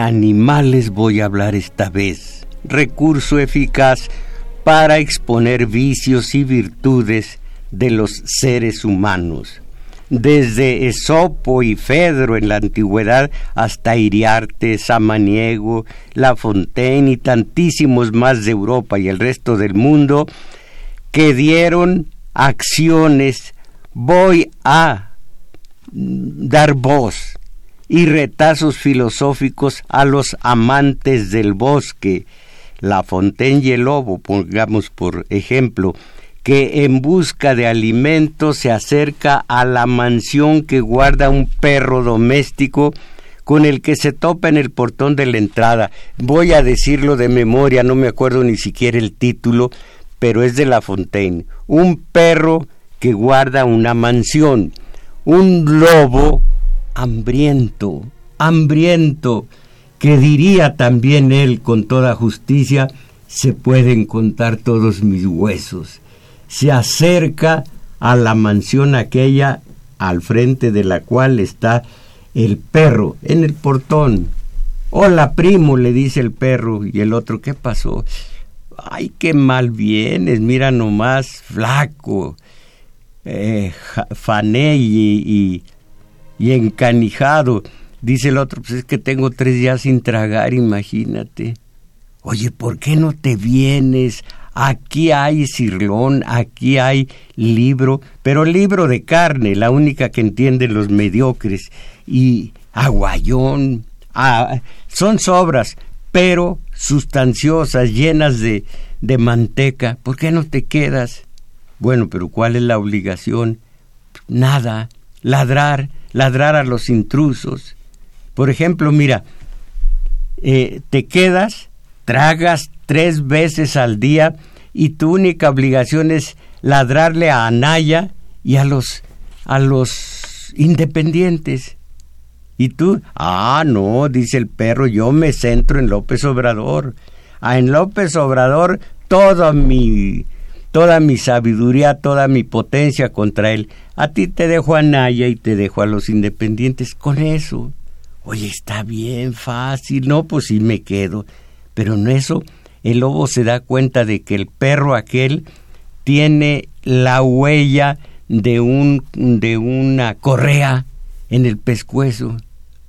Animales voy a hablar esta vez, recurso eficaz para exponer vicios y virtudes de los seres humanos. Desde Esopo y Fedro en la antigüedad hasta Iriarte, Samaniego, La Fontaine y tantísimos más de Europa y el resto del mundo que dieron acciones, voy a dar voz y retazos filosóficos a los amantes del bosque. La Fontaine y el lobo, pongamos por ejemplo, que en busca de alimento se acerca a la mansión que guarda un perro doméstico con el que se topa en el portón de la entrada. Voy a decirlo de memoria, no me acuerdo ni siquiera el título, pero es de La Fontaine. Un perro que guarda una mansión. Un lobo hambriento, hambriento, que diría también él con toda justicia, se pueden contar todos mis huesos. Se acerca a la mansión aquella al frente de la cual está el perro en el portón. Hola, primo, le dice el perro, y el otro, ¿qué pasó? Ay, qué mal vienes, mira nomás, flaco, eh, fané y y encanijado. Dice el otro, pues es que tengo tres días sin tragar, imagínate. Oye, ¿por qué no te vienes? Aquí hay cirlón, aquí hay libro, pero libro de carne, la única que entienden los mediocres. Y aguayón, ah, son sobras, pero sustanciosas, llenas de, de manteca. ¿Por qué no te quedas? Bueno, pero ¿cuál es la obligación? Nada, ladrar ladrar a los intrusos. Por ejemplo, mira, eh, te quedas, tragas tres veces al día y tu única obligación es ladrarle a Anaya y a los, a los independientes. ¿Y tú? Ah, no, dice el perro, yo me centro en López Obrador. Ah, en López Obrador toda mi, toda mi sabiduría, toda mi potencia contra él. A ti te dejo a Naya y te dejo a los independientes con eso. Oye, está bien fácil, no, pues sí me quedo. Pero en eso el lobo se da cuenta de que el perro aquel tiene la huella de un de una correa en el pescuezo.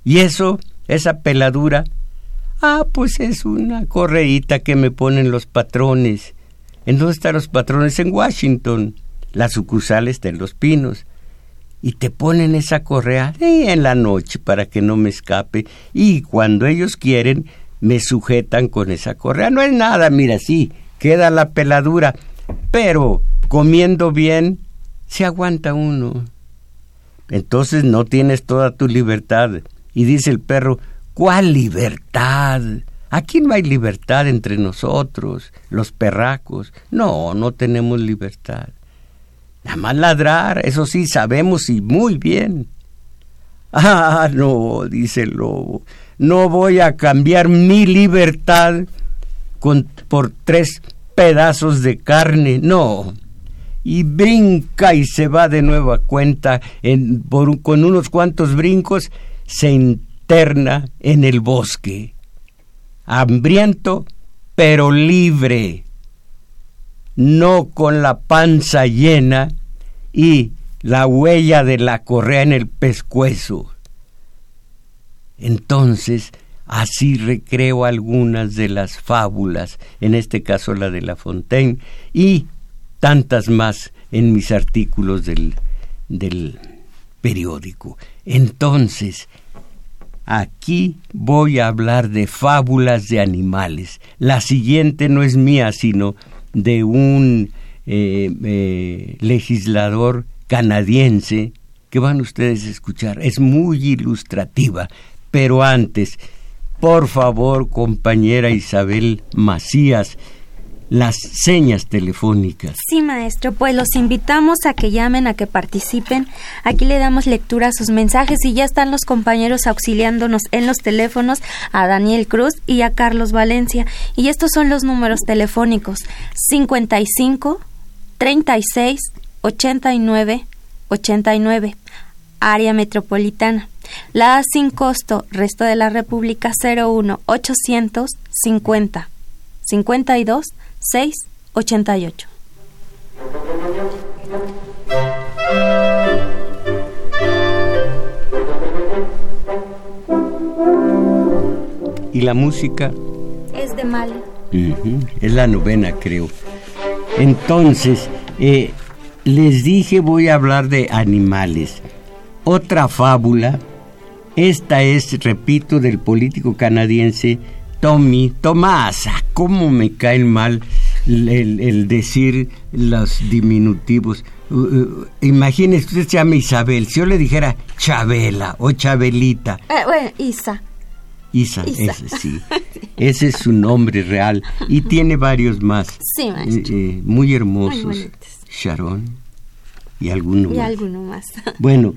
Y eso, esa peladura, ah, pues es una correíta que me ponen los patrones. ¿En dónde están los patrones? En Washington la sucursal está en Los Pinos. Y te ponen esa correa en la noche para que no me escape. Y cuando ellos quieren, me sujetan con esa correa. No es nada, mira, sí, queda la peladura. Pero comiendo bien, se aguanta uno. Entonces no tienes toda tu libertad. Y dice el perro, ¿cuál libertad? Aquí no hay libertad entre nosotros, los perracos. No, no tenemos libertad. Nada más ladrar, eso sí, sabemos y muy bien. Ah, no, dice el lobo, no voy a cambiar mi libertad por tres pedazos de carne, no. Y brinca y se va de nueva cuenta, en, con unos cuantos brincos, se interna en el bosque. Hambriento, pero libre no con la panza llena y la huella de la correa en el pescuezo. Entonces, así recreo algunas de las fábulas, en este caso la de La Fontaine, y tantas más en mis artículos del, del periódico. Entonces, aquí voy a hablar de fábulas de animales. La siguiente no es mía, sino de un eh, legislador canadiense que van ustedes a escuchar. Es muy ilustrativa, pero antes, por favor, compañera Isabel Macías, las señas telefónicas. Sí, maestro, pues los invitamos a que llamen, a que participen. Aquí le damos lectura a sus mensajes y ya están los compañeros auxiliándonos en los teléfonos a Daniel Cruz y a Carlos Valencia. Y estos son los números telefónicos 55 36 89 89 área metropolitana. La sin costo, resto de la República 01 850 52 688. ¿Y la música? Es de Mali. Es la novena, creo. Entonces, eh, les dije voy a hablar de animales. Otra fábula, esta es, repito, del político canadiense Tommy, Tomás, ah, cómo me caen mal el, decir los diminutivos. Uh, uh, imagínese, usted se llama Isabel, si yo le dijera Chabela o Chabelita. Eh, bueno, Isa. Isa, Ese, sí. Ese es su nombre real y tiene varios más. Sí, maestro. Eh, eh, muy hermosos. Sharon y alguno y más. alguno más. bueno,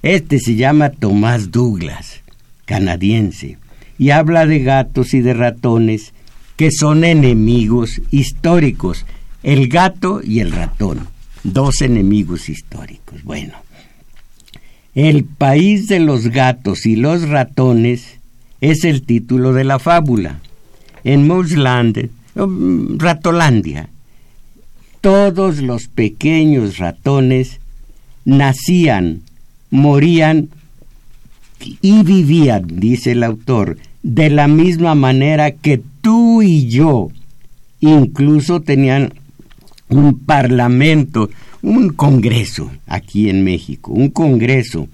este se llama Tomás Douglas, canadiense y habla de gatos y de ratones que son enemigos históricos, el gato y el ratón, dos enemigos históricos. Bueno, el país de los gatos y los ratones es el título de la fábula. En Moosland, um, Ratolandia, todos los pequeños ratones nacían, morían y vivían, dice el autor, de la misma manera que tú y yo. Incluso tenían un parlamento, un congreso aquí en México, un congreso,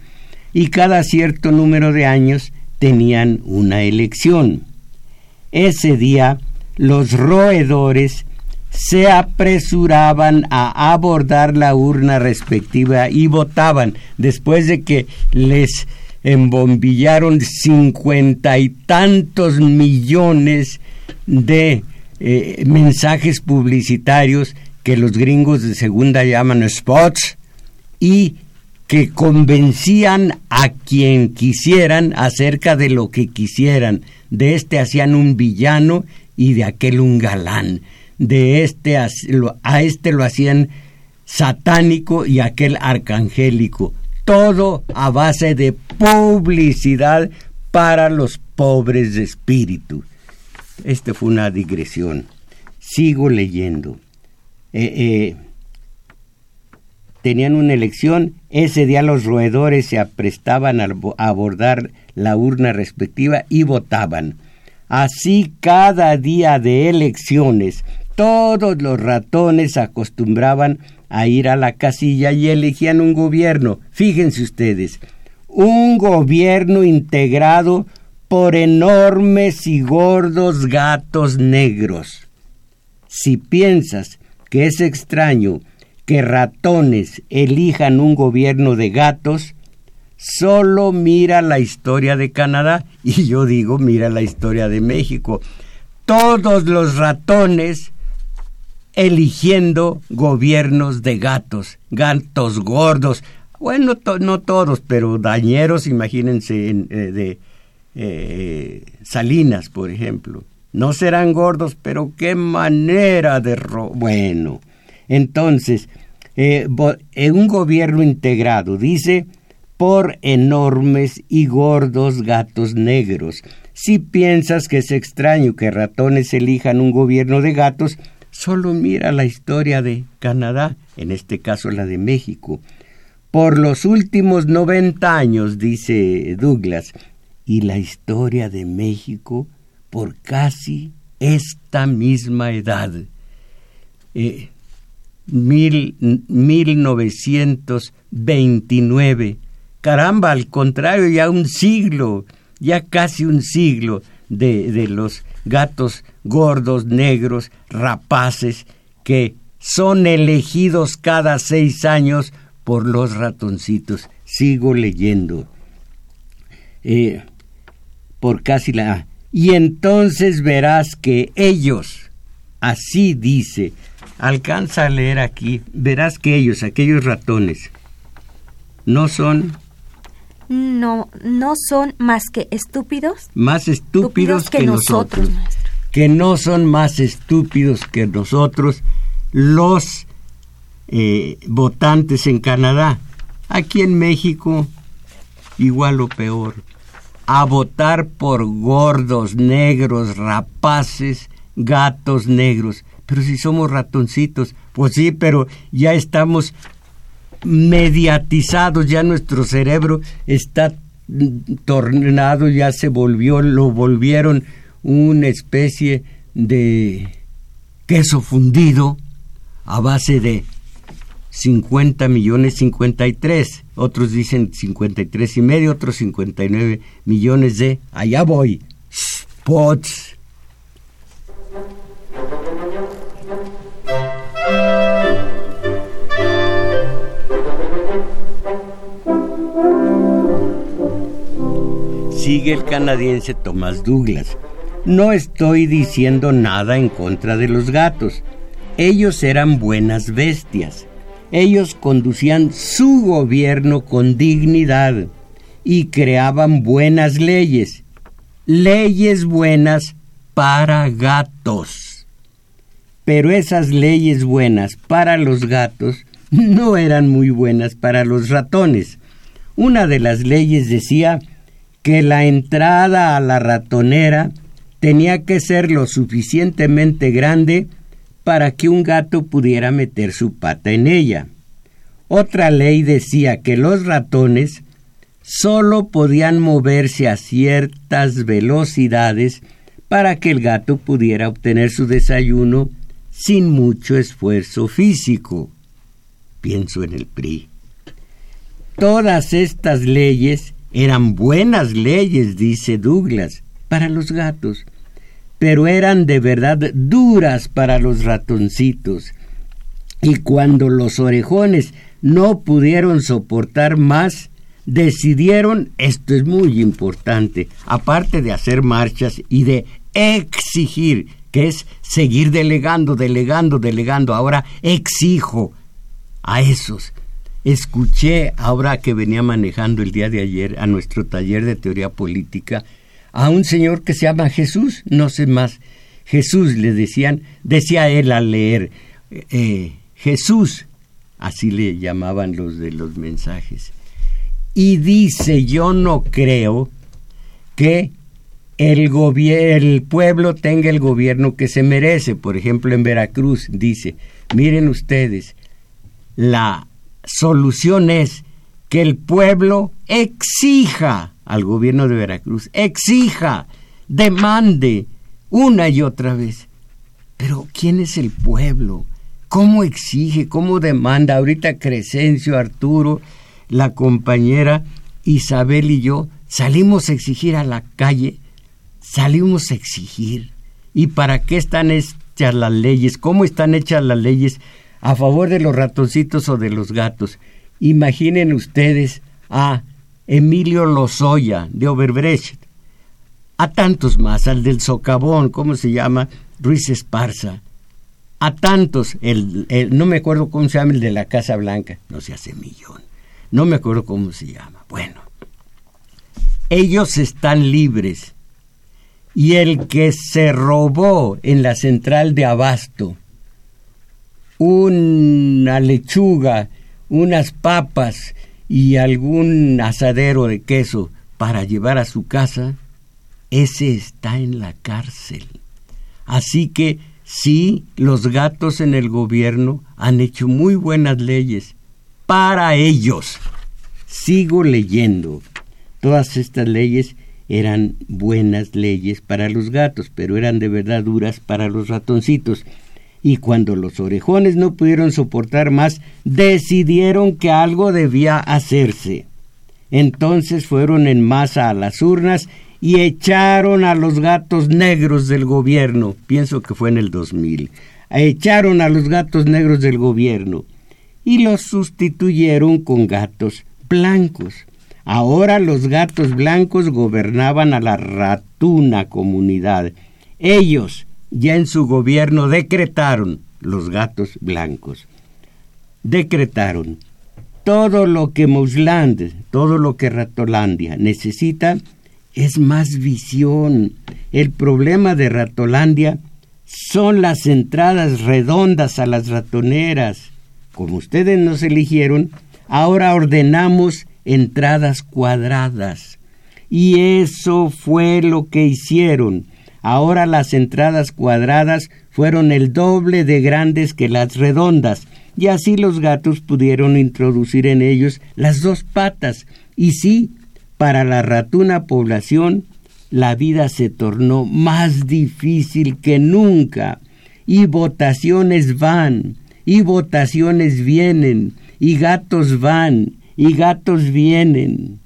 y cada cierto número de años tenían una elección. Ese día los roedores se apresuraban a abordar la urna respectiva y votaban después de que les embombillaron cincuenta y tantos millones de eh, mensajes publicitarios que los gringos de segunda llaman spots y que convencían a quien quisieran acerca de lo que quisieran. De este hacían un villano y de aquel un galán. De este a este lo hacían satánico y aquel arcangélico todo a base de publicidad para los pobres de espíritu. Esta fue una digresión. Sigo leyendo. Eh, eh, tenían una elección, ese día los roedores se aprestaban a abordar la urna respectiva y votaban. Así cada día de elecciones, todos los ratones acostumbraban a ir a la casilla y elegían un gobierno. Fíjense ustedes, un gobierno integrado por enormes y gordos gatos negros. Si piensas que es extraño que ratones elijan un gobierno de gatos, solo mira la historia de Canadá y yo digo mira la historia de México. Todos los ratones eligiendo gobiernos de gatos, gatos gordos, bueno, no todos, pero dañeros, imagínense, eh, de eh, Salinas, por ejemplo. No serán gordos, pero qué manera de... bueno, entonces, eh, un gobierno integrado, dice, por enormes y gordos gatos negros. Si piensas que es extraño que ratones elijan un gobierno de gatos, Solo mira la historia de Canadá, en este caso la de México. Por los últimos 90 años, dice Douglas, y la historia de México por casi esta misma edad. Eh, mil, 1929. Caramba, al contrario, ya un siglo, ya casi un siglo de, de los gatos gordos, negros, rapaces, que son elegidos cada seis años por los ratoncitos. Sigo leyendo. Eh, por casi la... Y entonces verás que ellos, así dice, alcanza a leer aquí, verás que ellos, aquellos ratones, no son... No, no son más que estúpidos. Más estúpidos, que, nosotros. que no son más estúpidos que nosotros los eh, votantes en Canadá. Aquí en México, igual o peor. A votar por gordos, negros, rapaces, gatos negros. Pero si somos ratoncitos, pues sí, pero ya estamos mediatizados, ya nuestro cerebro está tornado, ya se volvió, lo volvieron una especie de queso fundido a base de 50 millones 53, otros dicen 53 y medio, otros 59 millones de, allá voy, spots. Sigue el canadiense Thomas Douglas. No estoy diciendo nada en contra de los gatos. Ellos eran buenas bestias ellos conducían su gobierno con dignidad y creaban buenas leyes, leyes buenas para gatos. Pero esas leyes buenas para los gatos no eran muy buenas para los ratones. Una de las leyes decía que la entrada a la ratonera tenía que ser lo suficientemente grande para que un gato pudiera meter su pata en ella. Otra ley decía que los ratones solo podían moverse a ciertas velocidades para que el gato pudiera obtener su desayuno sin mucho esfuerzo físico. Pienso en el PRI. Todas estas leyes eran buenas leyes, dice Douglas, para los gatos, pero eran de verdad duras para los ratoncitos. Y cuando los orejones no pudieron soportar más, decidieron, esto es muy importante, aparte de hacer marchas y de exigir, que es seguir delegando, delegando, delegando, ahora exijo a esos. Escuché, ahora que venía manejando el día de ayer a nuestro taller de teoría política, a un señor que se llama Jesús, no sé más. Jesús le decían, decía él al leer, eh, Jesús, así le llamaban los de los mensajes. Y dice, yo no creo que el, el pueblo tenga el gobierno que se merece. Por ejemplo, en Veracruz dice, miren ustedes, la solución es que el pueblo exija al gobierno de Veracruz, exija, demande una y otra vez. Pero ¿quién es el pueblo? ¿Cómo exige? ¿Cómo demanda? Ahorita Crescencio, Arturo, la compañera Isabel y yo salimos a exigir a la calle, salimos a exigir. ¿Y para qué están hechas las leyes? ¿Cómo están hechas las leyes a favor de los ratoncitos o de los gatos? Imaginen ustedes a Emilio Lozoya de Oberbrecht, a tantos más, al del socavón, ¿cómo se llama? Ruiz Esparza, a tantos, el, no me acuerdo cómo se llama el de la Casa Blanca, no se hace millón, no me acuerdo cómo se llama. Bueno, ellos están libres y el que se robó en la central de Abasto una lechuga, unas papas y algún asadero de queso para llevar a su casa, ese está en la cárcel. Así que sí, los gatos en el gobierno han hecho muy buenas leyes para ellos. Sigo leyendo. Todas estas leyes eran buenas leyes para los gatos, pero eran de verdad duras para los ratoncitos y cuando los orejones no pudieron soportar más, decidieron que algo debía hacerse. Entonces fueron en masa a las urnas y echaron a los gatos negros del gobierno, pienso que fue en el 2000, echaron a los gatos negros del gobierno y los sustituyeron con gatos blancos. Ahora los gatos blancos gobernaban a la ratuna comunidad. Ellos ya en su gobierno decretaron los gatos blancos. Decretaron todo lo que Mousland, todo lo que Ratolandia necesita es más visión. El problema de Ratolandia son las entradas redondas a las ratoneras. Como ustedes nos eligieron, ahora ordenamos entradas cuadradas. Y eso fue lo que hicieron. Ahora las entradas cuadradas fueron el doble de grandes que las redondas, y así los gatos pudieron introducir en ellos las dos patas. Y sí, para la ratuna población, la vida se tornó más difícil que nunca, y votaciones van, y votaciones vienen, y gatos van, y gatos vienen,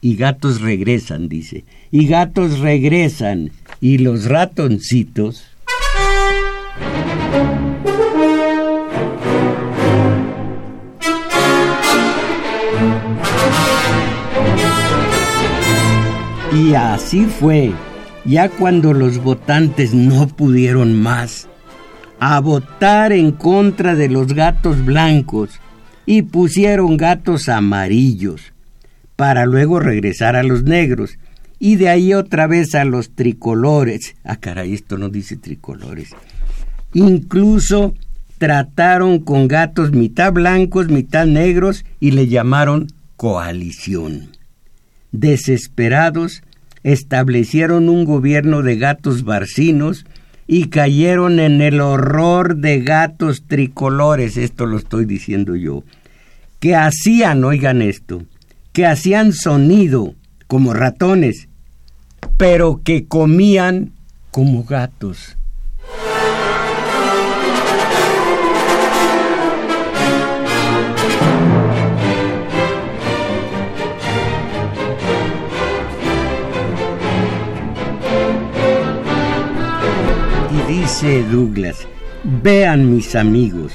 y gatos regresan, dice, y gatos regresan, y los ratoncitos. Y así fue, ya cuando los votantes no pudieron más, a votar en contra de los gatos blancos y pusieron gatos amarillos, para luego regresar a los negros y de ahí otra vez a los tricolores. Ah, caray, esto no dice tricolores. Incluso trataron con gatos mitad blancos, mitad negros y le llamaron coalición desesperados, establecieron un gobierno de gatos barcinos y cayeron en el horror de gatos tricolores, esto lo estoy diciendo yo, que hacían, oigan esto, que hacían sonido como ratones, pero que comían como gatos. dice Douglas, vean mis amigos,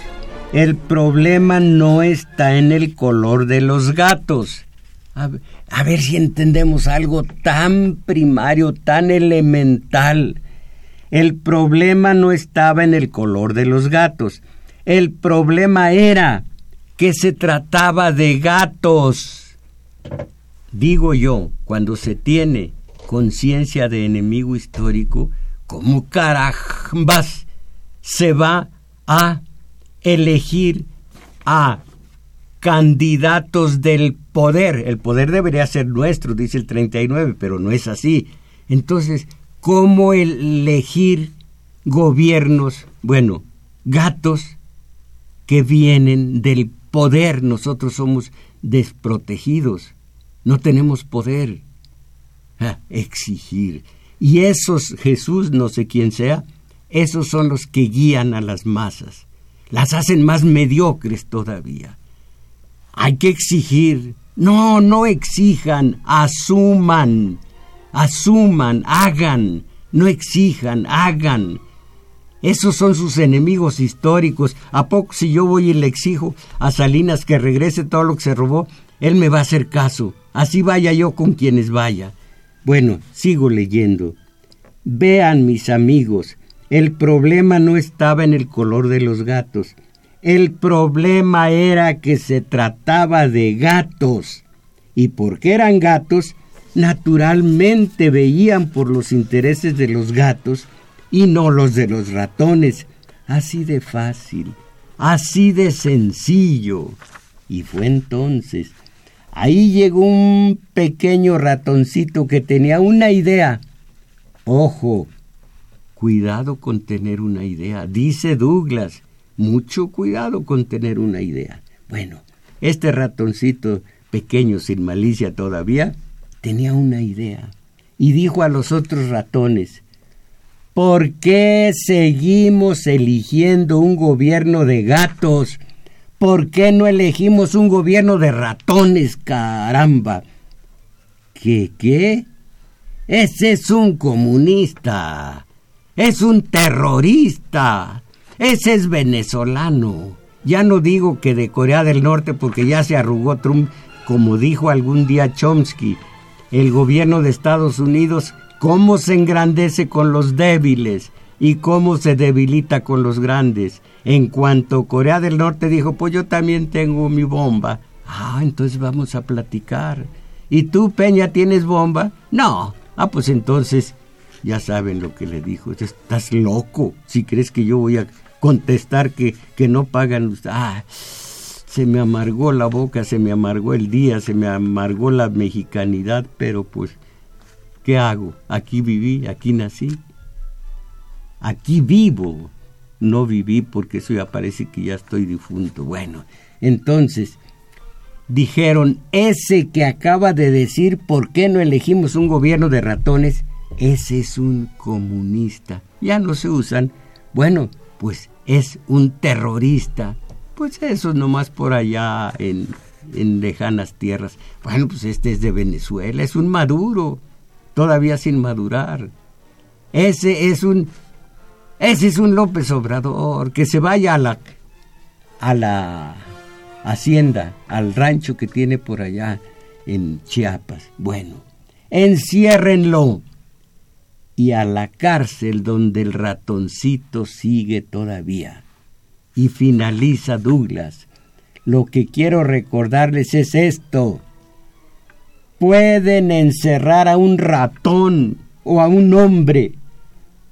el problema no está en el color de los gatos. A, ver si entendemos algo tan primario, tan elemental. El problema no estaba en el color de los gatos. El problema era que se trataba de gatos. Digo yo, cuando se tiene conciencia de enemigo histórico, ¿Cómo carambas se va a elegir a candidatos del poder? El poder debería ser nuestro, dice el 39, pero no es así. Entonces, ¿cómo elegir gobiernos? Bueno, gatos que vienen del poder. Nosotros somos desprotegidos. No tenemos poder. Ah, exigir. Y esos Jesús, no sé quién sea, esos son los que guían a las masas. Las hacen más mediocres todavía. Hay que exigir. No, no exijan, asuman, asuman, hagan, no exijan, hagan. Esos son sus enemigos históricos. ¿A poco si yo voy y le exijo a Salinas que regrese todo lo que se robó, él me va a hacer caso? Así vaya yo con quienes vaya. Bueno, sigo leyendo. Vean, mis amigos, el problema no estaba en el color de los gatos. El problema era que se trataba de gatos. Y porque eran gatos, naturalmente veían por los intereses de los gatos y no los de los ratones. Así de fácil, así de sencillo. Y fue entonces Ahí llegó un pequeño ratoncito que tenía una idea. Ojo, cuidado con tener una idea, dice Douglas. Mucho cuidado con tener una idea. Bueno, este ratoncito pequeño, sin malicia todavía, tenía una idea. Y dijo a los otros ratones, ¿por qué seguimos eligiendo un gobierno de gatos ¿Por qué no elegimos un gobierno de ratones, caramba? ¿Qué qué? Ese es un comunista. Es un terrorista. Ese es venezolano. Ya no digo que de Corea del Norte porque ya se arrugó Trump, como dijo algún día Chomsky. El gobierno de Estados Unidos, cómo se engrandece con los débiles y cómo se debilita con los grandes. En cuanto Corea del Norte dijo, pues yo también tengo mi bomba. Ah, entonces vamos a platicar. ¿Y tú, Peña, tienes bomba? No. Ah, pues entonces, ya saben lo que le dijo. Estás loco si crees que yo voy a contestar que, que no pagan. Ah, se me amargó la boca, se me amargó el día, se me amargó la mexicanidad, pero pues, ¿qué hago? Aquí viví, aquí nací. Aquí vivo. No viví porque eso ya parece que ya estoy difunto. Bueno, entonces, dijeron, ese que acaba de decir, ¿por qué no elegimos un gobierno de ratones? Ese es un comunista. Ya no se usan. Bueno, pues es un terrorista. Pues eso nomás por allá en, en lejanas tierras. Bueno, pues este es de Venezuela, es un maduro, todavía sin madurar. Ese es un ese es un López Obrador, que se vaya a la a la hacienda, al rancho que tiene por allá en Chiapas. Bueno, enciérrenlo y a la cárcel donde el ratoncito sigue todavía. Y finaliza Douglas. Lo que quiero recordarles es esto. Pueden encerrar a un ratón o a un hombre,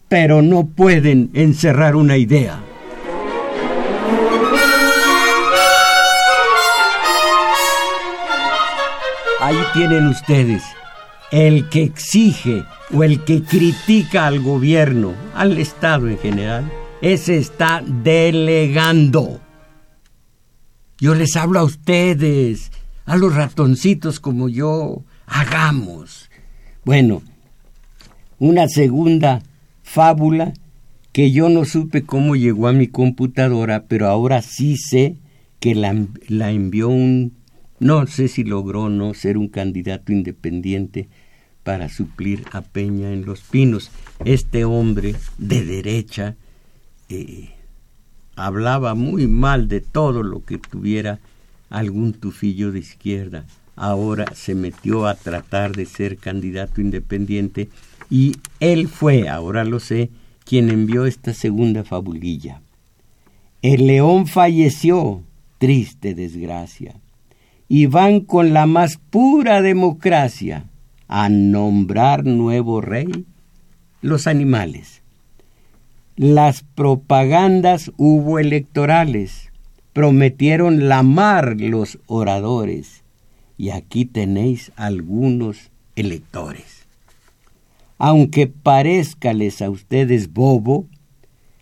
pero no pueden encerrar una idea. Ahí tienen ustedes el que exige o el que critica al gobierno, al Estado en general, ese está delegando. Yo les hablo a ustedes, a los ratoncitos como yo, hagamos. Bueno, una segunda fábula que yo no supe cómo llegó a mi computadora, pero ahora sí sé que la, la envió un, no sé si logró no ser un candidato independiente para suplir a Peña en Los Pinos. Este hombre de derecha eh, hablaba muy mal de todo lo que tuviera algún tufillo de izquierda. Ahora se metió a tratar de ser candidato independiente y él fue, ahora lo sé, quien envió esta segunda fabulilla. El león falleció, triste desgracia, y van con la más pura democracia a nombrar nuevo rey? Los animales. Las propagandas hubo electorales, prometieron la mar los oradores, y aquí tenéis algunos electores. Aunque parezcales a ustedes bobo,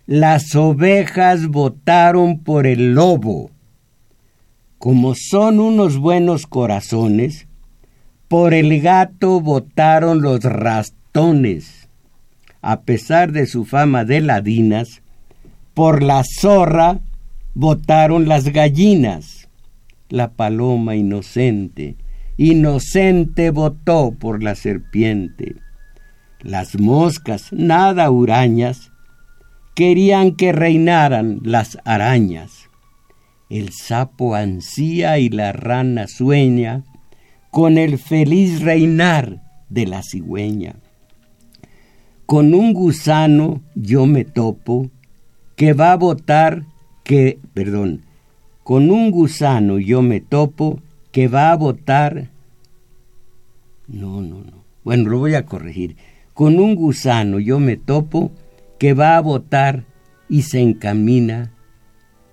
las ovejas votaron por el lobo. Como son unos buenos corazones, por el gato votaron los rastones. A pesar de su fama de ladinas, por la zorra votaron las gallinas. La paloma inocente, inocente votó por la serpiente. Las moscas, nada hurañas, querían que reinaran las arañas. El sapo ansía y la rana sueña con el feliz reinar de la cigüeña. Con un gusano yo me topo que va a votar que, perdón, con un gusano yo me topo que va a votar. No, no, no. Bueno, lo voy a corregir. Con un gusano yo me topo que va a votar y se encamina.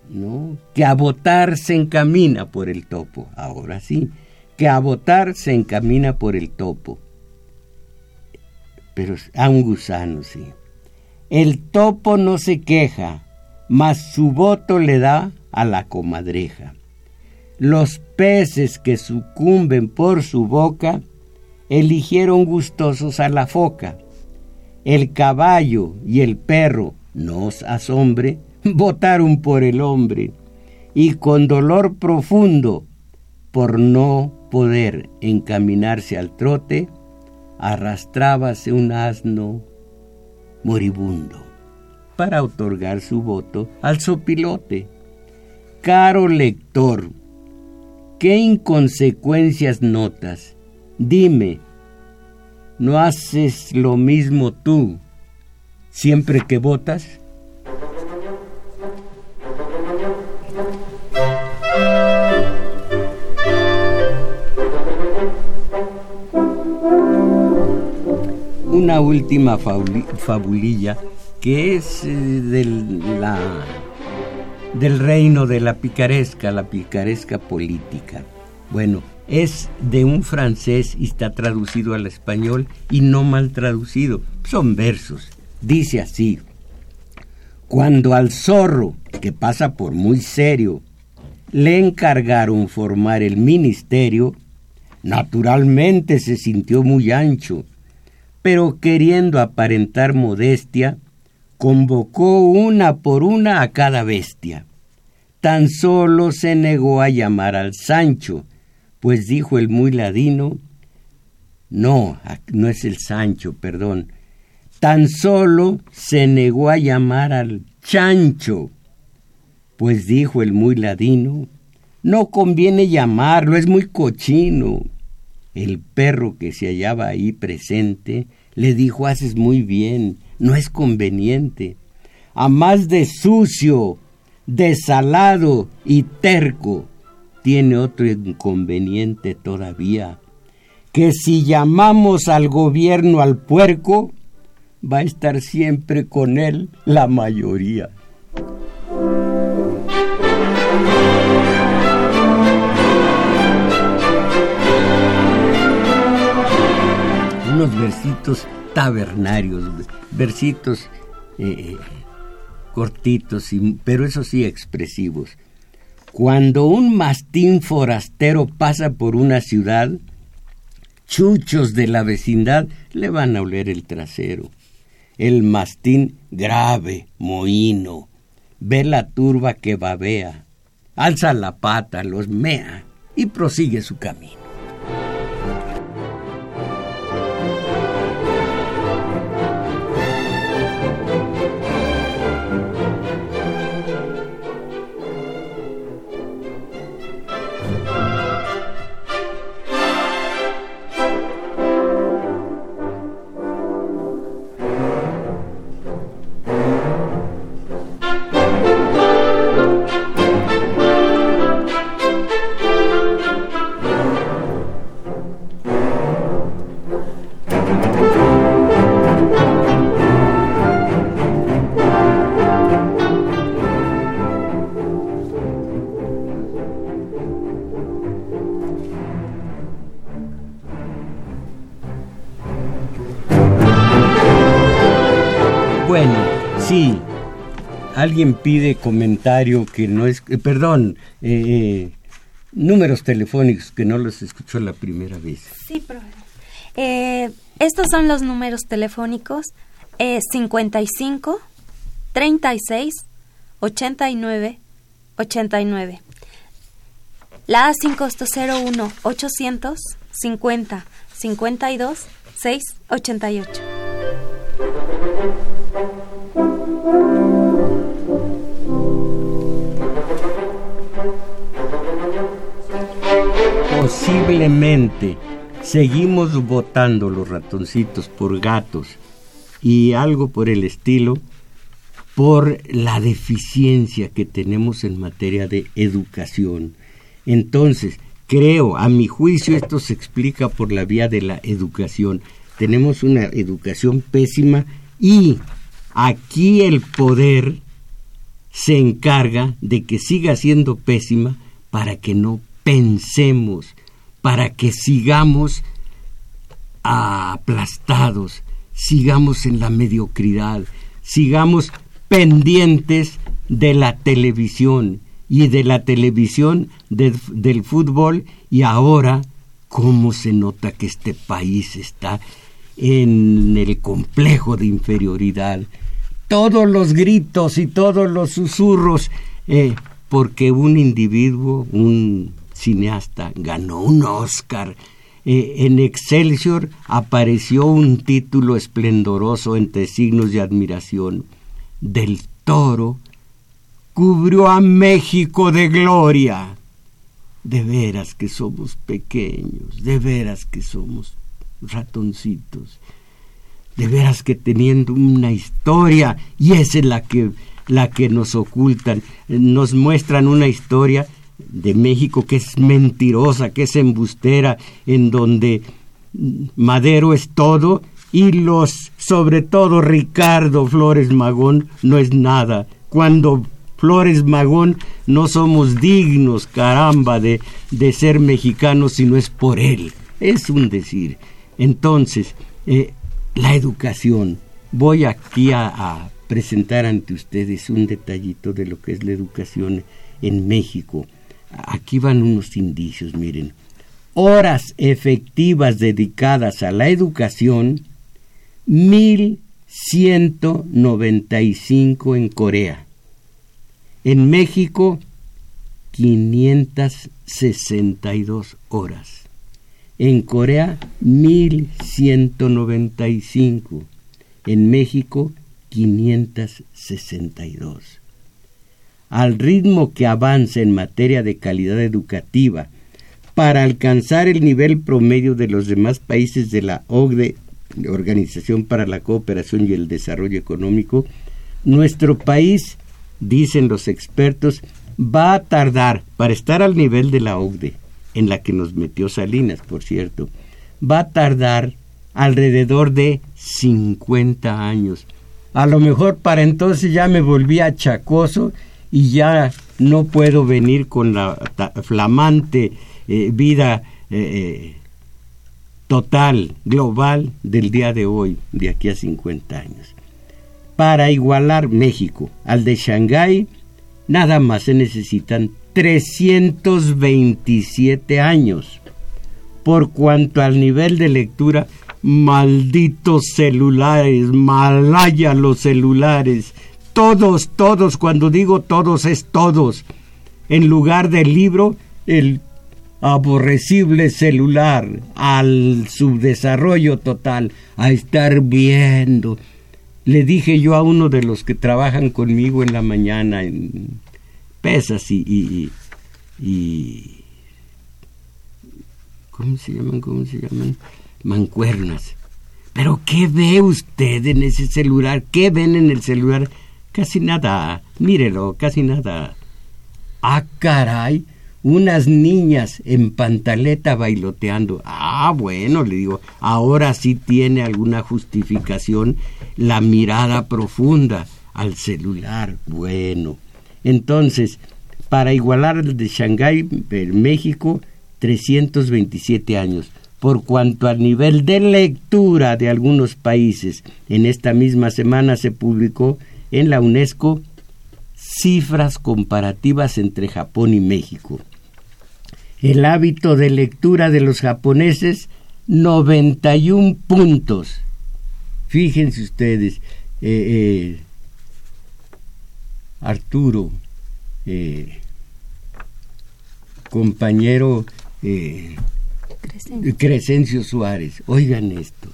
No, que a votar se encamina por el topo. Ahora sí que a votar se encamina por el topo. Pero a un gusano, sí. El topo no se queja, mas su voto le da a la comadreja. Los peces que sucumben por su boca eligieron gustosos a la foca. El caballo y el perro, no os asombre, votaron por el hombre, y con dolor profundo, por no poder encaminarse al trote, arrastrábase un asno moribundo. para otorgar su voto al sopilote. Caro lector, ¿qué inconsecuencias notas? Dime, ¿no haces lo mismo tú siempre que votas? Una última fabulilla que es eh, del, del reino de la picaresca, la picaresca política. Bueno, es de un francés y está traducido al español y no mal traducido. Son versos. Dice así, cuando al zorro, que pasa por muy serio, le encargaron formar el ministerio, naturalmente se sintió muy ancho, pero queriendo aparentar modestia, convocó una por una a cada bestia. Tan solo se negó a llamar al Sancho, pues dijo el muy ladino, no, no es el Sancho, perdón, tan solo se negó a llamar al Chancho, pues dijo el muy ladino, no conviene llamarlo, es muy cochino. El perro que se hallaba ahí presente le dijo, haces muy bien, no es conveniente. A más de sucio, desalado y terco, tiene otro inconveniente todavía, que si llamamos al gobierno al puerco, va a estar siempre con él la mayoría. Unos versitos tabernarios, versitos eh, cortitos, pero eso sí expresivos. Cuando un mastín forastero pasa por una ciudad, chuchos de la vecindad le van a oler el trasero. El mastín grave, mohino, ve la turba que babea, alza la pata, los mea y prosigue su camino. Alguien pide comentario que no es, eh, perdón, eh, eh, números telefónicos que no los escuchó la primera vez. Sí, profesor. estos son los números telefónicos 55 36 89 89. La A sin costo 01 800 50 52 6 Posiblemente seguimos votando los ratoncitos por gatos y algo por el estilo por la deficiencia que tenemos en materia de educación. Entonces, creo, a mi juicio, esto se explica por la vía de la educación. Tenemos una educación pésima y aquí el poder se encarga de que siga siendo pésima para que no pensemos, para que sigamos aplastados, sigamos en la mediocridad, sigamos pendientes de la televisión y de la televisión del fútbol y ahora cómo se nota que este país está en el complejo de inferioridad. Todos los gritos y todos los susurros, eh, porque un individuo, un cineasta, ganó un Oscar. Eh, en Excelsior apareció un título esplendoroso entre signos de admiración. del Toro cubrió a México de gloria. De veras que somos pequeños, de veras que somos ratoncitos, de veras que teniendo una historia, y esa es la que, la que nos ocultan, nos muestran una historia de México que es mentirosa, que es embustera, en donde Madero es todo y los, sobre todo Ricardo Flores Magón, no es nada. Cuando Flores Magón no somos dignos, caramba, de, de ser mexicanos si no es por él. Es un decir. Entonces, eh, la educación. Voy aquí a, a presentar ante ustedes un detallito de lo que es la educación en México. Aquí van unos indicios, miren. Horas efectivas dedicadas a la educación, 1195 en Corea. En México, 562 horas. En Corea, 1195. En México, 562. Al ritmo que avanza en materia de calidad educativa para alcanzar el nivel promedio de los demás países de la OCDE Organización para la Cooperación y el Desarrollo Económico, nuestro país, dicen los expertos, va a tardar para estar al nivel de la OCDE, en la que nos metió Salinas, por cierto, va a tardar alrededor de 50 años. A lo mejor para entonces ya me volví achacoso y ya no puedo venir con la flamante eh, vida eh, eh, total, global del día de hoy, de aquí a 50 años. Para igualar México al de Shanghái, nada más se necesitan 327 años. Por cuanto al nivel de lectura, malditos celulares, malaya los celulares, todos, todos, cuando digo todos es todos. En lugar del libro, el aborrecible celular, al subdesarrollo total, a estar viendo. Le dije yo a uno de los que trabajan conmigo en la mañana en pesas y, y, y ¿cómo se llaman? ¿Cómo se llaman? Mancuernas. Pero ¿qué ve usted en ese celular? ¿Qué ven en el celular? Casi nada. Mírelo, casi nada. Ah, caray unas niñas en pantaleta bailoteando. Ah, bueno, le digo, ahora sí tiene alguna justificación la mirada profunda al celular. Bueno, entonces, para igualar el de Shanghái, México, 327 años. Por cuanto al nivel de lectura de algunos países, en esta misma semana se publicó en la UNESCO cifras comparativas entre Japón y México. El hábito de lectura de los japoneses, 91 puntos. Fíjense ustedes, eh, eh, Arturo, eh, compañero Crescencio. Crescencio Suárez, oigan esto,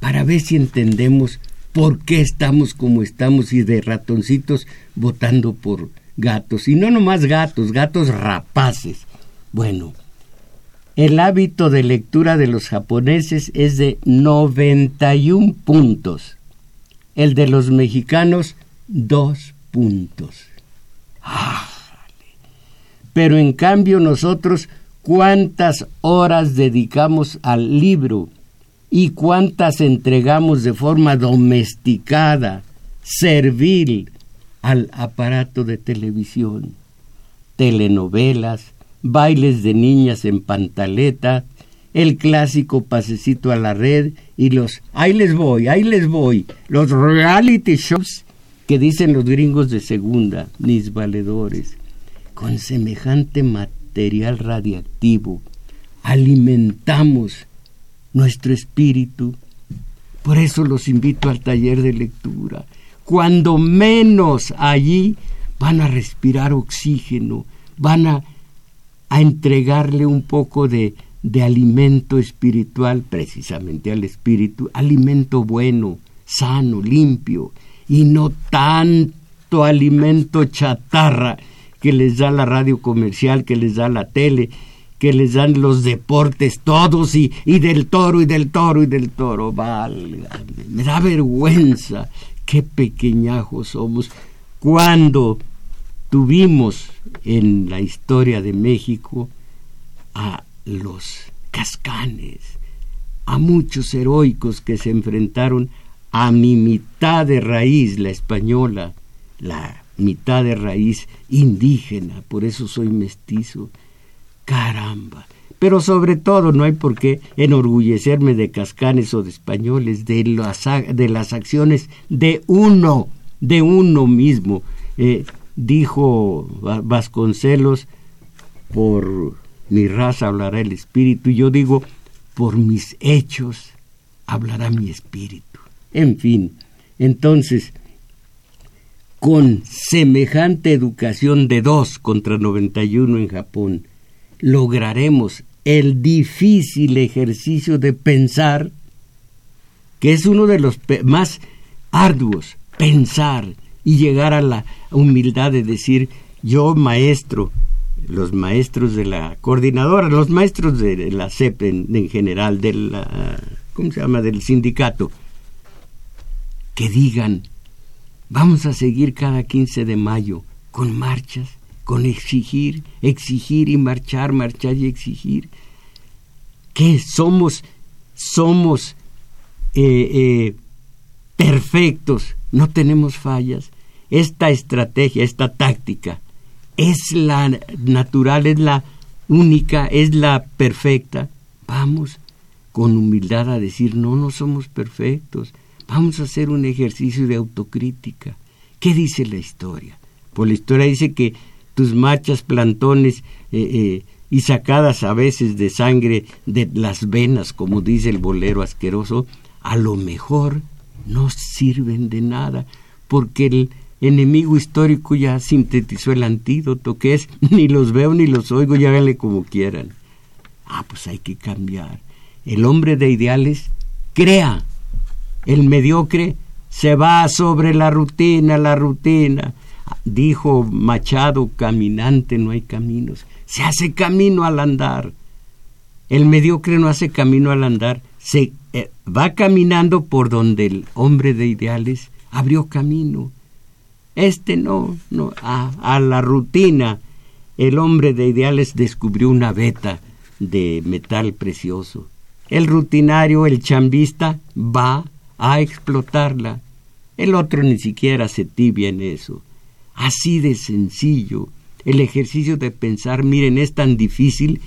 para ver si entendemos por qué estamos como estamos y de ratoncitos votando por gatos. Y no nomás gatos, gatos rapaces. Bueno, el hábito de lectura de los japoneses es de 91 puntos. El de los mexicanos, dos puntos. Pero en cambio nosotros, ¿cuántas horas dedicamos al libro? Y cuántas entregamos de forma domesticada, servil, al aparato de televisión, telenovelas, bailes de niñas en pantaleta, el clásico pasecito a la red y los ahí les voy, ahí les voy, los reality shows que dicen los gringos de segunda, mis valedores, con semejante material radiactivo, alimentamos nuestro espíritu. Por eso los invito al taller de lectura. Cuando menos allí van a respirar oxígeno, van a, a entregarle un poco de, de alimento espiritual precisamente al espíritu, alimento bueno, sano, limpio. y no tanto alimento chatarra que les da la radio comercial, que les da la tele, que les dan los deportes todos y, y del toro y del toro y del toro. Válgame, me da vergüenza. Qué pequeñajos somos. Cuando tuvimos en la historia de México a los cascanes, a muchos heroicos que se enfrentaron a mi mitad de raíz, la española, la mitad de raíz indígena, por eso soy mestizo. Caramba. Pero sobre todo no hay por qué enorgullecerme de cascanes o de españoles, de las, de las acciones de uno, de uno mismo. Eh, dijo Vasconcelos, por mi raza hablará el espíritu, y yo digo, por mis hechos hablará mi espíritu. En fin, entonces, con semejante educación de dos contra 91 en Japón, lograremos el difícil ejercicio de pensar, que es uno de los más arduos, pensar y llegar a la humildad de decir, yo maestro, los maestros de la coordinadora, los maestros de la CEP en, general, del, ¿cómo se llama?, del sindicato, que digan, vamos a seguir cada 15 de mayo con marchas, con exigir, exigir y marchar, marchar y exigir. que somos? Somos eh, eh, perfectos, no tenemos fallas. Esta estrategia, esta táctica, es la natural, es la única, es la perfecta. Vamos con humildad a decir, no, no somos perfectos. Vamos a hacer un ejercicio de autocrítica. ¿Qué dice la historia? Pues la historia dice que tus machas, plantones eh, eh, y sacadas a veces de sangre de las venas, como dice el bolero asqueroso, a lo mejor no sirven de nada, porque el enemigo histórico ya sintetizó el antídoto, que es ni los veo ni los oigo, y háganle como quieran. Ah, pues hay que cambiar. El hombre de ideales crea. El mediocre se va sobre la rutina, la rutina. Dijo Machado, caminante no hay caminos. Se hace camino al andar. El mediocre no hace camino al andar, se eh, va caminando por donde el hombre de ideales abrió camino este no, no, a, la rutina. El hombre de ideales descubrió una veta de metal precioso. El rutinario, el chambista, va a explotarla. El otro ni siquiera se tibia en eso. Así de sencillo. El ejercicio de pensar, miren, es tan difícil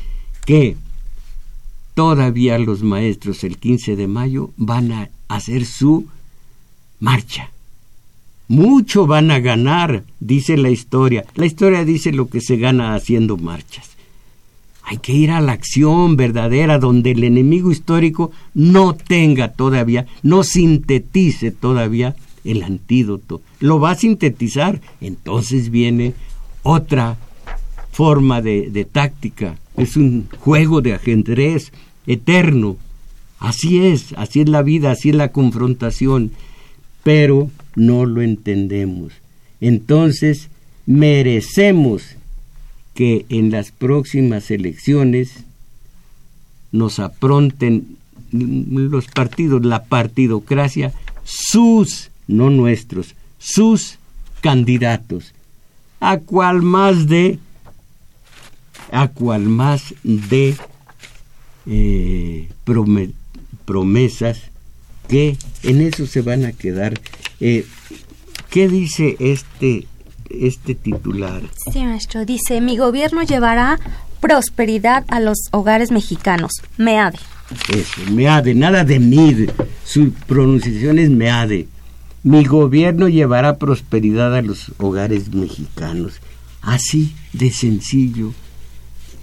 que todavía los maestros el 15 de mayo van a hacer su marcha. Mucho van a ganar, dice la historia. La historia dice lo que se gana haciendo marchas. Hay que ir a la acción verdadera donde el enemigo histórico no tenga todavía, no sintetice todavía el antídoto. Lo va a sintetizar. Entonces viene otra forma de, de táctica. Es un juego de ajedrez eterno. Así es, así es la vida, así es la confrontación. Pero no lo entendemos. Entonces, merecemos que en las próximas elecciones nos apronten los partidos, la partidocracia, sus, no nuestros, sus candidatos, a cual más de, a cual más de eh, promesas que en eso se van a quedar eh, ¿Qué dice este, este titular? Sí, maestro. Dice, mi gobierno llevará prosperidad a los hogares mexicanos. Meade. Eso, meade, nada de mid. Su pronunciación es meade. Mi gobierno llevará prosperidad a los hogares mexicanos. Así de sencillo.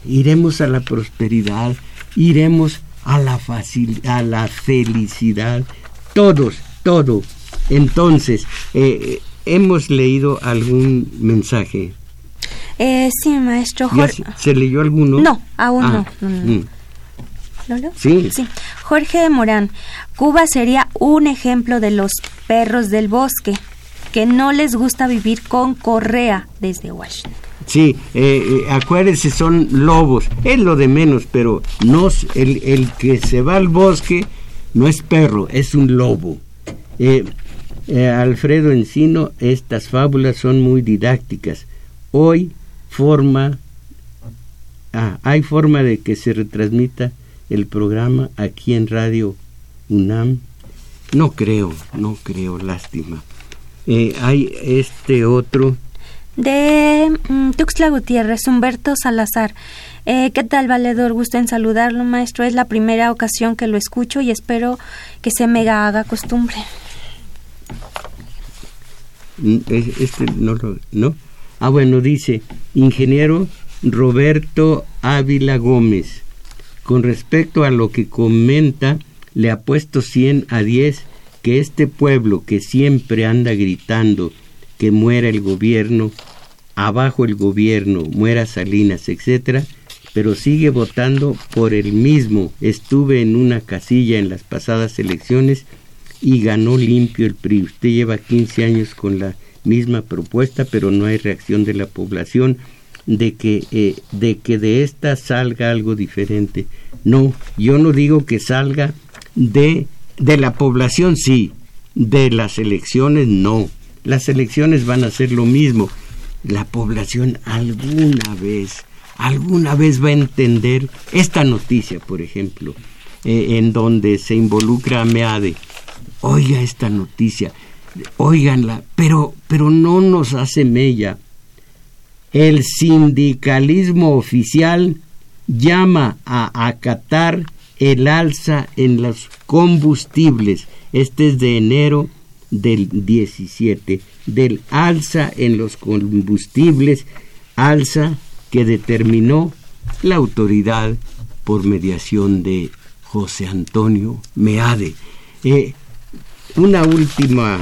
Iremos a la prosperidad, iremos a la, facil, a la felicidad. Todos, todo entonces, eh, ¿hemos leído algún mensaje? Eh, sí, maestro. Jorge. ¿Se leyó alguno? No, aún ah, no. Mm. Sí. sí. Jorge Morán, Cuba sería un ejemplo de los perros del bosque. que no les gusta vivir con Correa desde Washington. Sí, eh, eh, acuérdense, son lobos, es lo de menos, pero no, el, el que se va al bosque no es perro, es un lobo. Eh, Alfredo Encino, estas fábulas son muy didácticas. Hoy forma, ah, hay forma de que se retransmita el programa aquí en Radio UNAM. No creo, no creo, lástima. hay este otro de mm, Tuxtla Gutiérrez, Humberto Salazar. Eh, ¿Qué tal, valedor? Gusto en saludarlo, maestro. Es la primera ocasión que lo escucho y espero que se me haga costumbre. Mm, este no ¿no? Ah, bueno, dice, ingeniero Roberto Ávila Gómez. Con respecto a lo que comenta, le ha puesto 100 a 10 que este pueblo que siempre anda gritando que muera el gobierno, abajo el gobierno, muera Salinas, etcétera, pero sigue votando por el mismo. Estuve en una casilla en las pasadas elecciones y ganó limpio el PRI. Usted lleva 15 años con la misma propuesta, pero no hay reacción de la población de que eh, de que de esta salga algo diferente. No, yo no digo que salga de de la población sí, de las elecciones no. Las elecciones van a ser lo mismo. La población alguna vez, alguna vez va a entender esta noticia, por ejemplo, eh, en donde se involucra a MEADE. Oiga esta noticia, óiganla, pero, pero no nos hace mella. El sindicalismo oficial llama a acatar el alza en los combustibles. Este es de enero del 17, del alza en los combustibles, alza que determinó la autoridad por mediación de José Antonio Meade. Eh, una última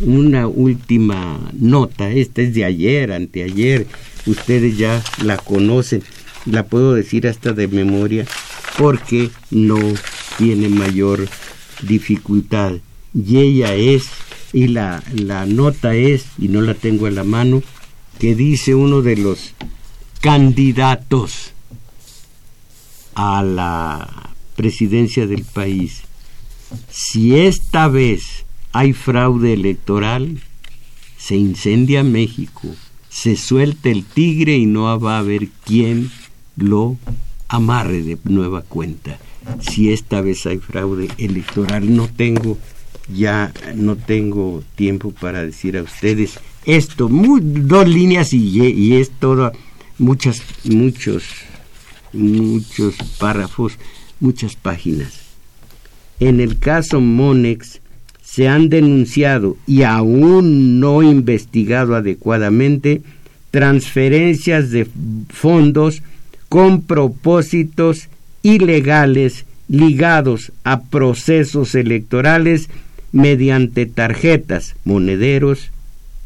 una última nota, esta es de ayer, anteayer, ustedes ya la conocen, la puedo decir hasta de memoria porque no tiene mayor dificultad. Y ella es, y la, la nota es, y no la tengo en la mano, que dice uno de los candidatos a la presidencia del país, si esta vez hay fraude electoral, se incendia México, se suelta el tigre y no va a haber quien lo amarre de nueva cuenta. Si esta vez hay fraude electoral, no tengo ya no tengo tiempo para decir a ustedes esto, dos líneas y, y es todo, muchas, muchos, muchos párrafos, muchas páginas. En el caso Monex se han denunciado y aún no investigado adecuadamente transferencias de fondos con propósitos ilegales ligados a procesos electorales mediante tarjetas, monederos,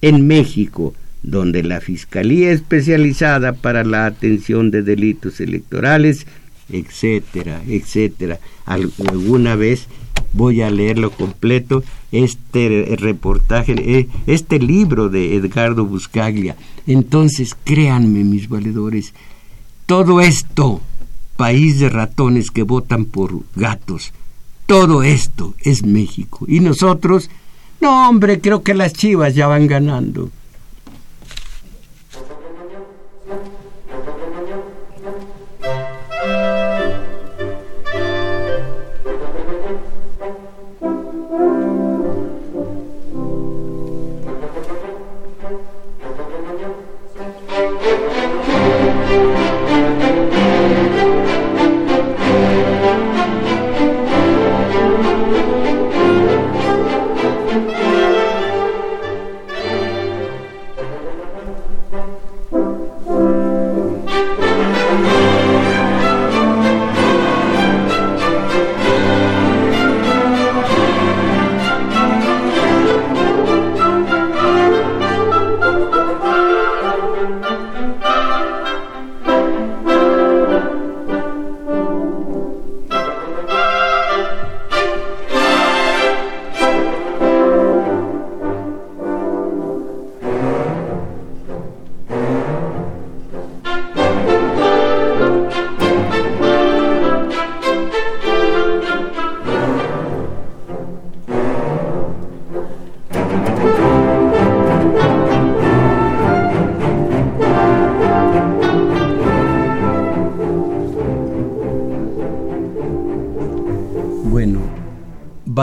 en México, donde la Fiscalía Especializada para la Atención de Delitos Electorales, etcétera, etcétera. Alguna vez voy a leerlo completo, este reportaje, eh, este libro de Edgardo Buscaglia. Entonces, créanme, mis valedores, todo esto, país de ratones que votan por gatos, todo esto es México. Y nosotros, no hombre, creo que las chivas ya van ganando.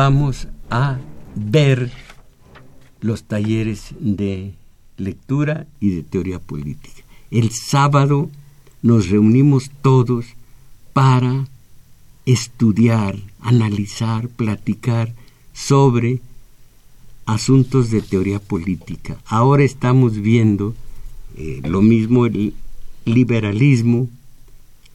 Vamos a ver los talleres de lectura y de teoría política. El sábado nos reunimos todos para estudiar, analizar, platicar sobre asuntos de teoría política. Ahora estamos viendo eh, lo mismo el liberalismo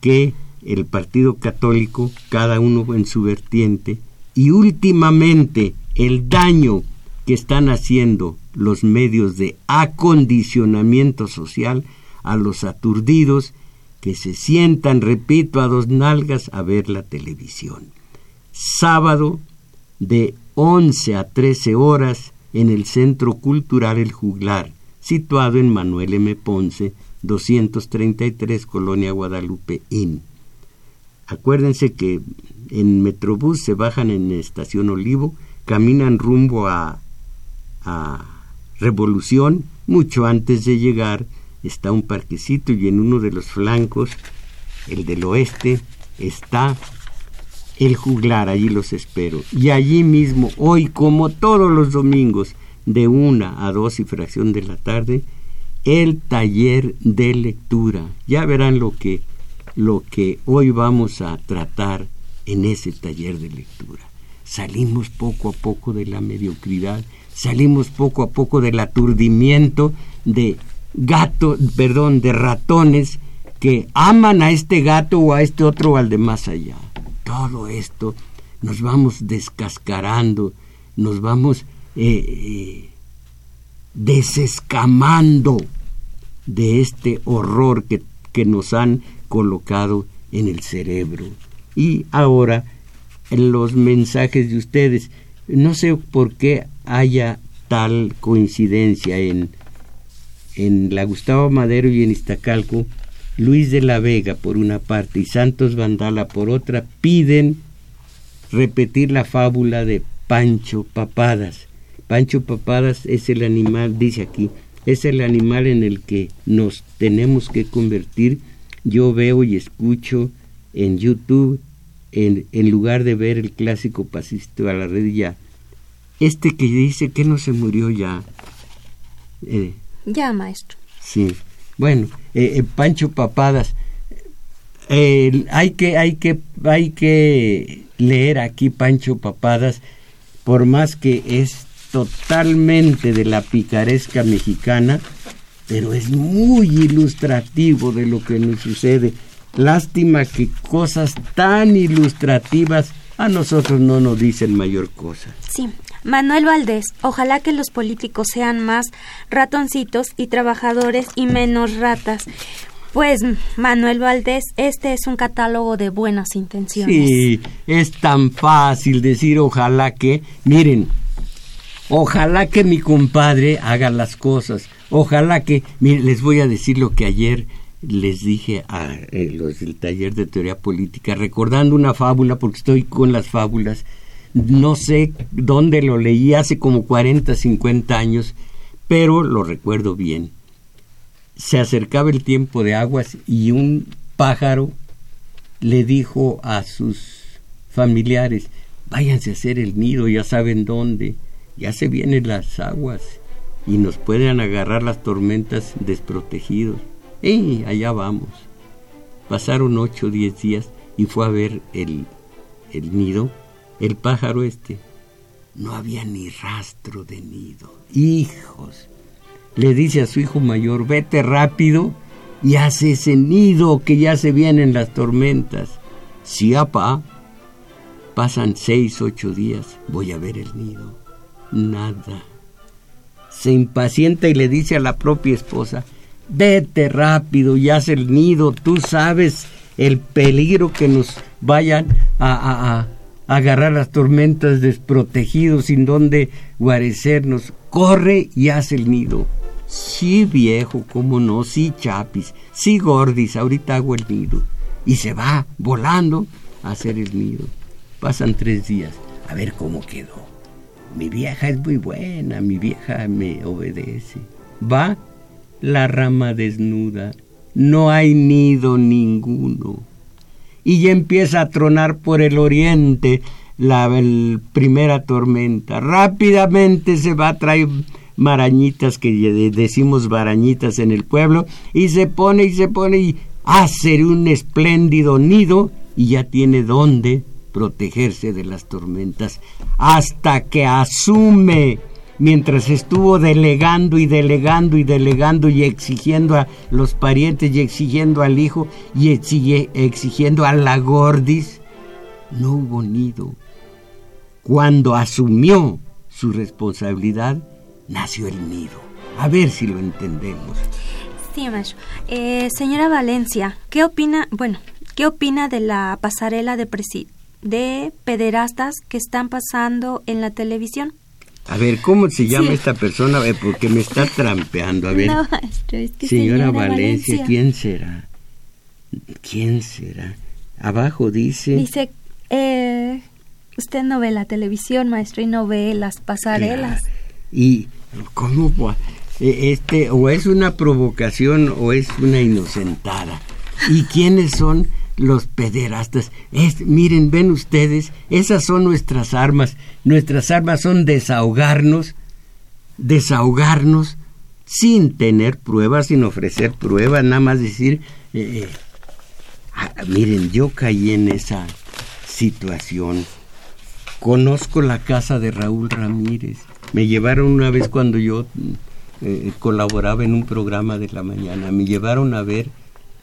que el Partido Católico, cada uno en su vertiente, y últimamente el daño que están haciendo los medios de acondicionamiento social a los aturdidos que se sientan, repito, a dos nalgas a ver la televisión. Sábado de 11 a 13 horas en el Centro Cultural El Juglar, situado en Manuel M. Ponce, 233, Colonia Guadalupe Inn. Acuérdense que en Metrobús se bajan en Estación Olivo, caminan rumbo a, a Revolución, mucho antes de llegar está un parquecito y en uno de los flancos, el del oeste, está el juglar, allí los espero. Y allí mismo, hoy como todos los domingos, de una a dos y fracción de la tarde, el taller de lectura. Ya verán lo que, lo que hoy vamos a tratar en ese taller de lectura. Salimos poco a poco de la mediocridad, salimos poco a poco del aturdimiento de gato, perdón, de ratones que aman a este gato o a este otro o al de más allá. Todo esto nos vamos descascarando, nos vamos eh, eh, desescamando de este horror que, que nos han colocado en el cerebro. Y ahora, los mensajes de ustedes, no sé por qué haya tal coincidencia en en la Gustavo Madero y en Iztacalco, Luis de la Vega por una parte y Santos Vandala por otra piden repetir la fábula de Pancho Papadas. Pancho Papadas es el animal, dice aquí, es el animal en el que nos tenemos que convertir. Yo veo y escucho en YouTube, en, en lugar de ver el clásico pasista a la red ya. Este que dice que no se murió ya. Eh, ya, maestro. Sí. Bueno, eh, eh, Pancho Papadas. hay que, hay que, hay que leer aquí Pancho Papadas, por más que es totalmente de la picaresca mexicana, pero es muy ilustrativo de lo que nos sucede. Lástima que cosas tan ilustrativas a nosotros no nos dicen mayor cosa. Sí, Manuel Valdés, ojalá que los políticos sean más ratoncitos y trabajadores y menos ratas. Pues, Manuel Valdés, este es un catálogo de buenas intenciones. Sí, es tan fácil decir ojalá que, miren, ojalá que mi compadre haga las cosas, ojalá que, miren, les voy a decir lo que ayer les dije a eh, los del taller de teoría política, recordando una fábula, porque estoy con las fábulas, no sé dónde lo leí hace como 40, 50 años, pero lo recuerdo bien. Se acercaba el tiempo de aguas y un pájaro le dijo a sus familiares, váyanse a hacer el nido, ya saben dónde, ya se vienen las aguas y nos pueden agarrar las tormentas desprotegidos. ¡Eh! Allá vamos. Pasaron ocho o diez días y fue a ver el, el nido el pájaro este, no había ni rastro de nido. Hijos, le dice a su hijo mayor, vete rápido y hace ese nido que ya se vienen las tormentas. Sí, apá. Pasan seis, ocho días, voy a ver el nido. Nada. Se impacienta y le dice a la propia esposa, vete rápido y haz el nido, tú sabes el peligro que nos vayan a, a, agarrar las tormentas desprotegidos sin donde guarecernos. Corre y haz el nido. Sí, viejo, cómo no, sí, chapis, sí, gordis, ahorita hago el nido. Y se va volando a hacer el nido. Pasan tres días, a ver cómo quedó. Mi vieja es muy buena, mi vieja me obedece. Va la rama desnuda, no hay nido ninguno y ya empieza a tronar por el oriente la primera tormenta. Rápidamente se va a traer marañitas que decimos barañitas en el pueblo y se pone y se pone y hace un espléndido nido y ya tiene dónde protegerse de las tormentas hasta que asume mientras estuvo delegando y delegando y delegando y exigiendo a los parientes y exigiendo al hijo y exigiendo a la gordis, no hubo nido. Cuando asumió su responsabilidad, nació el nido. A ver si lo entendemos. Sí, eh, señora Valencia, ¿qué opina, bueno, qué opina de la pasarela de, de pederastas que están pasando en la televisión? A ver, ¿cómo se llama esta persona? porque me está trampeando. A ver. No, maestro, es que señora, Valencia, ¿quién será? ¿Quién será? Abajo dice... Dice, eh, usted no ve la televisión, maestro, y no ve las pasarelas. Y, ¿cómo? E, este, o es una provocación o es una inocentada. ¿Y quiénes son los pederastas? Es, miren, ven ustedes, esas son nuestras armas. Nuestras armas son desahogarnos, desahogarnos sin tener pruebas, sin ofrecer pruebas, nada más decir, eh, eh, ah, miren, yo caí en esa situación. Conozco la casa de Raúl Ramírez. Me llevaron una vez cuando yo eh, colaboraba en un programa de la mañana, me llevaron a ver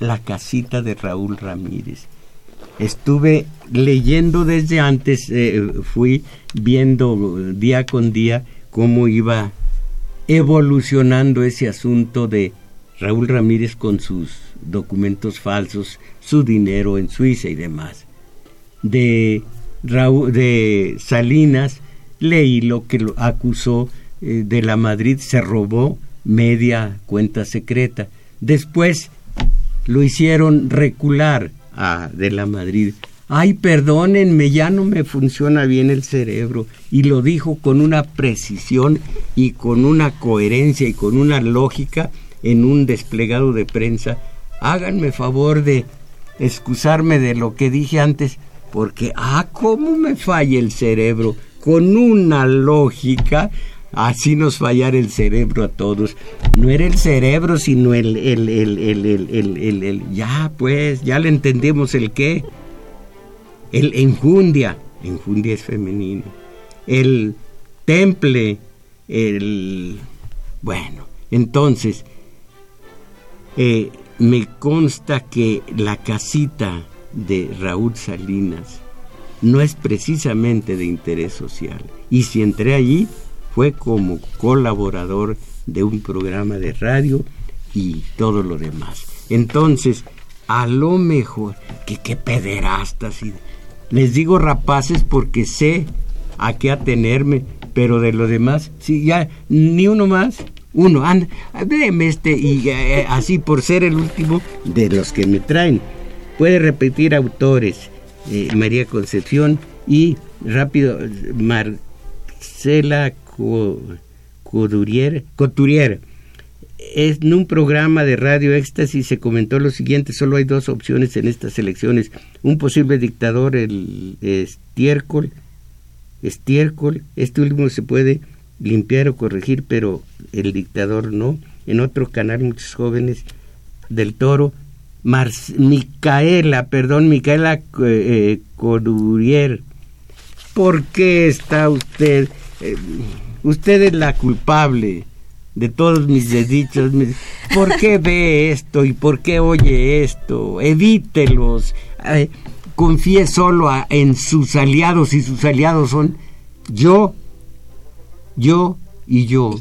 la casita de Raúl Ramírez. Estuve leyendo desde antes, eh, fui viendo día con día cómo iba evolucionando ese asunto de Raúl Ramírez con sus documentos falsos, su dinero en Suiza y demás. De, Raúl, de Salinas leí lo que lo acusó eh, de la Madrid se robó media cuenta secreta. Después lo hicieron recular a de la Madrid. Ay, perdónenme, ya no me funciona bien el cerebro. Y lo dijo con una precisión y con una coherencia y con una lógica en un desplegado de prensa. Háganme favor de excusarme de lo que dije antes, porque, ah, cómo me falla el cerebro, con una lógica Así nos fallar el cerebro a todos. No era el cerebro, sino el, el, el, el, el ya pues, ya le entendemos el qué. El enjundia, enjundia es femenino. El temple, el... Bueno, entonces, eh, me consta que la casita de Raúl Salinas no es precisamente de interés social. Y si entré allí, fue como colaborador de un programa de radio y todo lo demás. Entonces, a lo mejor, que qué pederastas, y, les digo rapaces porque sé a qué atenerme, pero de lo demás, sí, ya, ni uno más, uno, anda, déme este, y eh, así por ser el último de los que me traen. Puede repetir autores, eh, María Concepción y rápido, Marcela Couturier, Couturier. Es, en un programa de Radio Éxtasis se comentó lo siguiente, solo hay dos opciones en estas elecciones. Un posible dictador, el estiércol, estiércol, este último se puede limpiar o corregir, pero el dictador no. En otro canal muchos jóvenes del toro, Micaela, perdón, Micaela eh, Couturier, ¿por qué está usted? Eh, usted es la culpable de todos mis desdichos. ¿Por qué ve esto y por qué oye esto? Evítelos. Eh, confíe solo en sus aliados y sus aliados son yo, yo y yo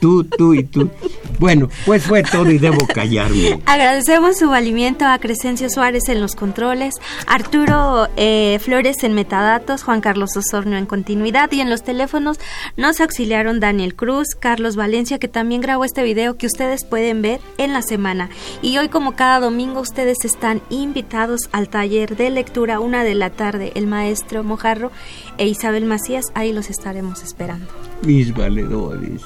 tú, tú y tú. Bueno, pues fue todo y debo callarme. Agradecemos su valimiento a Crescencio Suárez en los controles, Arturo eh, Flores en metadatos, Juan Carlos Osorno en continuidad y en los teléfonos nos auxiliaron Daniel Cruz, Carlos Valencia, que también grabó este video que ustedes pueden ver en la semana. Y hoy, como cada domingo, ustedes están invitados al taller de lectura, una de la tarde, el maestro Mojarro e Isabel Macías, ahí los estaremos esperando. Mis valedores.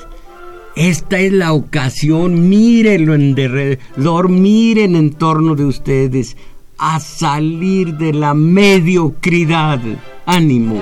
Esta es la ocasión, mírenlo en derredor, miren en torno de ustedes. A salir de la mediocridad. Ánimo,